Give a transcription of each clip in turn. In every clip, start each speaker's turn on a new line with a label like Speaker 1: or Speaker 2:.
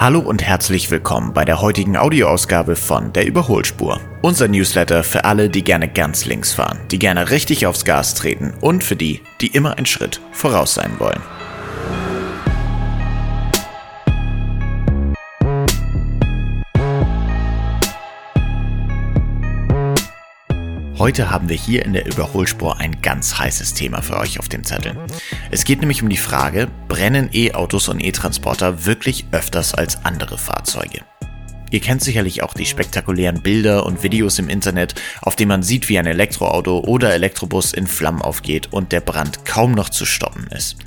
Speaker 1: Hallo und herzlich willkommen bei der heutigen Audioausgabe von Der Überholspur. Unser Newsletter für alle, die gerne ganz links fahren, die gerne richtig aufs Gas treten und für die, die immer einen Schritt voraus sein wollen. Heute haben wir hier in der Überholspur ein ganz heißes Thema für euch auf den Zetteln. Es geht nämlich um die Frage, brennen E-Autos und E-Transporter wirklich öfters als andere Fahrzeuge? Ihr kennt sicherlich auch die spektakulären Bilder und Videos im Internet, auf denen man sieht, wie ein Elektroauto oder Elektrobus in Flammen aufgeht und der Brand kaum noch zu stoppen ist.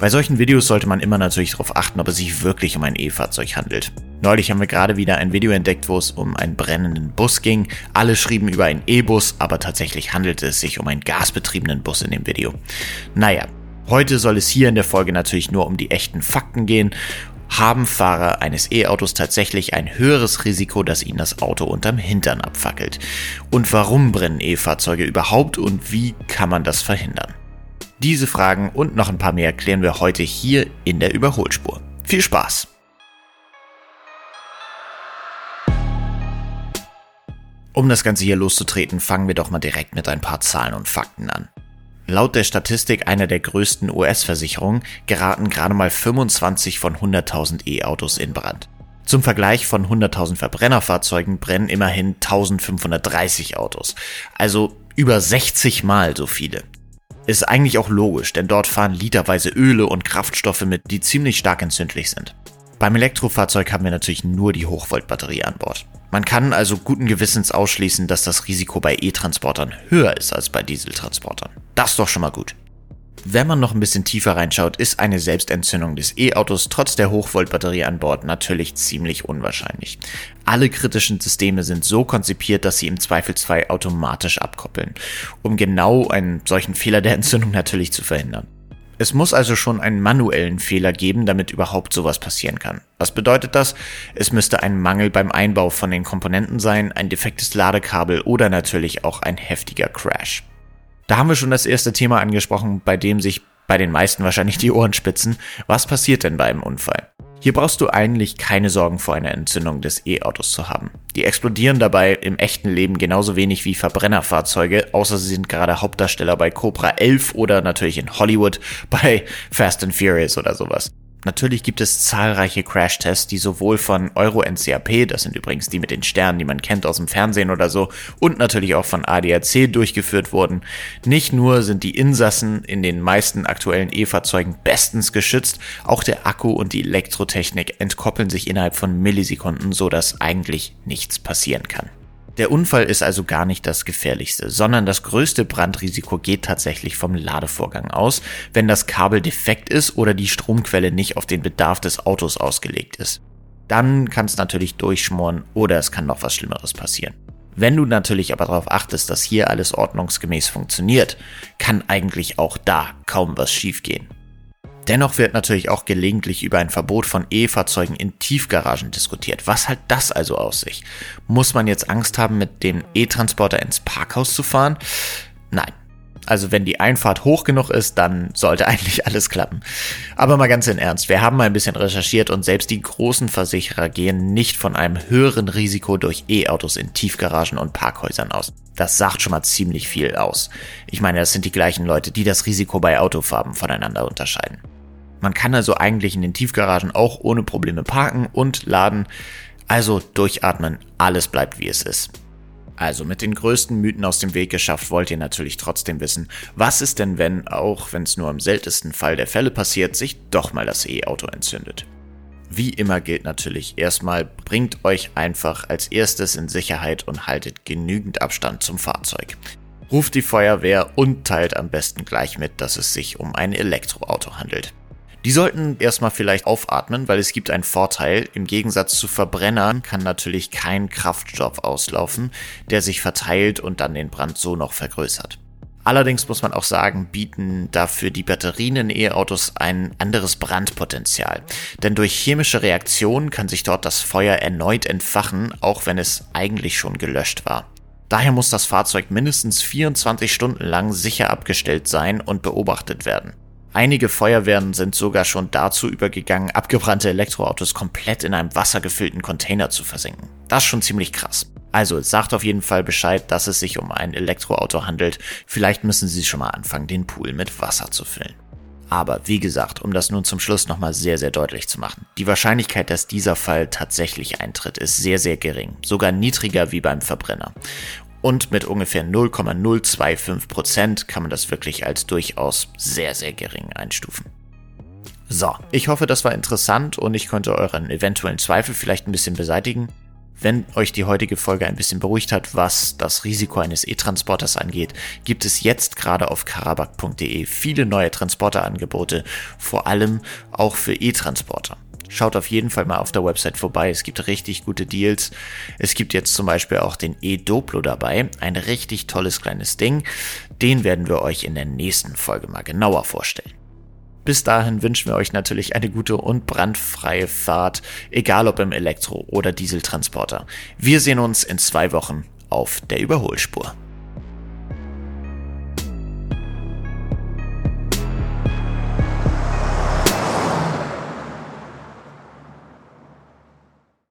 Speaker 1: Bei solchen Videos sollte man immer natürlich darauf achten, ob es sich wirklich um ein E-Fahrzeug handelt. Neulich haben wir gerade wieder ein Video entdeckt, wo es um einen brennenden Bus ging. Alle schrieben über einen E-Bus, aber tatsächlich handelte es sich um einen gasbetriebenen Bus in dem Video. Naja, heute soll es hier in der Folge natürlich nur um die echten Fakten gehen. Haben Fahrer eines E-Autos tatsächlich ein höheres Risiko, dass ihnen das Auto unterm Hintern abfackelt? Und warum brennen E-Fahrzeuge überhaupt und wie kann man das verhindern? Diese Fragen und noch ein paar mehr klären wir heute hier in der Überholspur. Viel Spaß! Um das Ganze hier loszutreten, fangen wir doch mal direkt mit ein paar Zahlen und Fakten an. Laut der Statistik einer der größten US-Versicherungen geraten gerade mal 25 von 100.000 E-Autos in Brand. Zum Vergleich von 100.000 Verbrennerfahrzeugen brennen immerhin 1530 Autos, also über 60 mal so viele. Ist eigentlich auch logisch, denn dort fahren literweise Öle und Kraftstoffe mit, die ziemlich stark entzündlich sind. Beim Elektrofahrzeug haben wir natürlich nur die Hochvoltbatterie an Bord. Man kann also guten Gewissens ausschließen, dass das Risiko bei E-Transportern höher ist als bei Dieseltransportern. Das ist doch schon mal gut. Wenn man noch ein bisschen tiefer reinschaut, ist eine Selbstentzündung des E-Autos trotz der Hochvoltbatterie an Bord natürlich ziemlich unwahrscheinlich. Alle kritischen Systeme sind so konzipiert, dass sie im Zweifelsfall automatisch abkoppeln, um genau einen solchen Fehler der Entzündung natürlich zu verhindern. Es muss also schon einen manuellen Fehler geben, damit überhaupt sowas passieren kann. Was bedeutet das? Es müsste ein Mangel beim Einbau von den Komponenten sein, ein defektes Ladekabel oder natürlich auch ein heftiger Crash. Da haben wir schon das erste Thema angesprochen, bei dem sich bei den meisten wahrscheinlich die Ohren spitzen. Was passiert denn bei einem Unfall? Hier brauchst du eigentlich keine Sorgen vor einer Entzündung des E-Autos zu haben. Die explodieren dabei im echten Leben genauso wenig wie Verbrennerfahrzeuge, außer sie sind gerade Hauptdarsteller bei Cobra 11 oder natürlich in Hollywood bei Fast and Furious oder sowas. Natürlich gibt es zahlreiche Crash-Tests, die sowohl von Euro NCAP, das sind übrigens die mit den Sternen, die man kennt aus dem Fernsehen oder so, und natürlich auch von ADAC durchgeführt wurden. Nicht nur sind die Insassen in den meisten aktuellen E-Fahrzeugen bestens geschützt, auch der Akku und die Elektrotechnik entkoppeln sich innerhalb von Millisekunden, so dass eigentlich nichts passieren kann. Der Unfall ist also gar nicht das gefährlichste, sondern das größte Brandrisiko geht tatsächlich vom Ladevorgang aus, wenn das Kabel defekt ist oder die Stromquelle nicht auf den Bedarf des Autos ausgelegt ist. Dann kann es natürlich durchschmoren oder es kann noch was Schlimmeres passieren. Wenn du natürlich aber darauf achtest, dass hier alles ordnungsgemäß funktioniert, kann eigentlich auch da kaum was schiefgehen. Dennoch wird natürlich auch gelegentlich über ein Verbot von E-Fahrzeugen in Tiefgaragen diskutiert. Was hat das also aus sich? Muss man jetzt Angst haben, mit dem E-Transporter ins Parkhaus zu fahren? Nein. Also wenn die Einfahrt hoch genug ist, dann sollte eigentlich alles klappen. Aber mal ganz in Ernst, wir haben mal ein bisschen recherchiert und selbst die großen Versicherer gehen nicht von einem höheren Risiko durch E-Autos in Tiefgaragen und Parkhäusern aus. Das sagt schon mal ziemlich viel aus. Ich meine, das sind die gleichen Leute, die das Risiko bei Autofarben voneinander unterscheiden. Man kann also eigentlich in den Tiefgaragen auch ohne Probleme parken und laden. Also durchatmen, alles bleibt wie es ist. Also mit den größten Mythen aus dem Weg geschafft, wollt ihr natürlich trotzdem wissen, was ist denn, wenn, auch wenn es nur im seltensten Fall der Fälle passiert, sich doch mal das E-Auto entzündet. Wie immer gilt natürlich, erstmal bringt euch einfach als erstes in Sicherheit und haltet genügend Abstand zum Fahrzeug. Ruft die Feuerwehr und teilt am besten gleich mit, dass es sich um ein Elektroauto handelt. Die sollten erstmal vielleicht aufatmen, weil es gibt einen Vorteil. Im Gegensatz zu Verbrennern kann natürlich kein Kraftstoff auslaufen, der sich verteilt und dann den Brand so noch vergrößert. Allerdings muss man auch sagen, bieten dafür die Batterien in E-Autos ein anderes Brandpotenzial. Denn durch chemische Reaktionen kann sich dort das Feuer erneut entfachen, auch wenn es eigentlich schon gelöscht war. Daher muss das Fahrzeug mindestens 24 Stunden lang sicher abgestellt sein und beobachtet werden. Einige Feuerwehren sind sogar schon dazu übergegangen, abgebrannte Elektroautos komplett in einem wassergefüllten Container zu versenken. Das ist schon ziemlich krass. Also sagt auf jeden Fall Bescheid, dass es sich um ein Elektroauto handelt. Vielleicht müssen Sie schon mal anfangen, den Pool mit Wasser zu füllen. Aber wie gesagt, um das nun zum Schluss nochmal sehr, sehr deutlich zu machen, die Wahrscheinlichkeit, dass dieser Fall tatsächlich eintritt, ist sehr, sehr gering, sogar niedriger wie beim Verbrenner. Und mit ungefähr 0,025 Prozent kann man das wirklich als durchaus sehr, sehr gering einstufen. So, ich hoffe, das war interessant und ich konnte euren eventuellen Zweifel vielleicht ein bisschen beseitigen. Wenn euch die heutige Folge ein bisschen beruhigt hat, was das Risiko eines E-Transporters angeht, gibt es jetzt gerade auf karabak.de viele neue Transporterangebote, vor allem auch für E-Transporter. Schaut auf jeden Fall mal auf der Website vorbei. Es gibt richtig gute Deals. Es gibt jetzt zum Beispiel auch den E-Doplo dabei. Ein richtig tolles kleines Ding. Den werden wir euch in der nächsten Folge mal genauer vorstellen. Bis dahin wünschen wir euch natürlich eine gute und brandfreie Fahrt, egal ob im Elektro- oder Dieseltransporter. Wir sehen uns in zwei Wochen auf der Überholspur.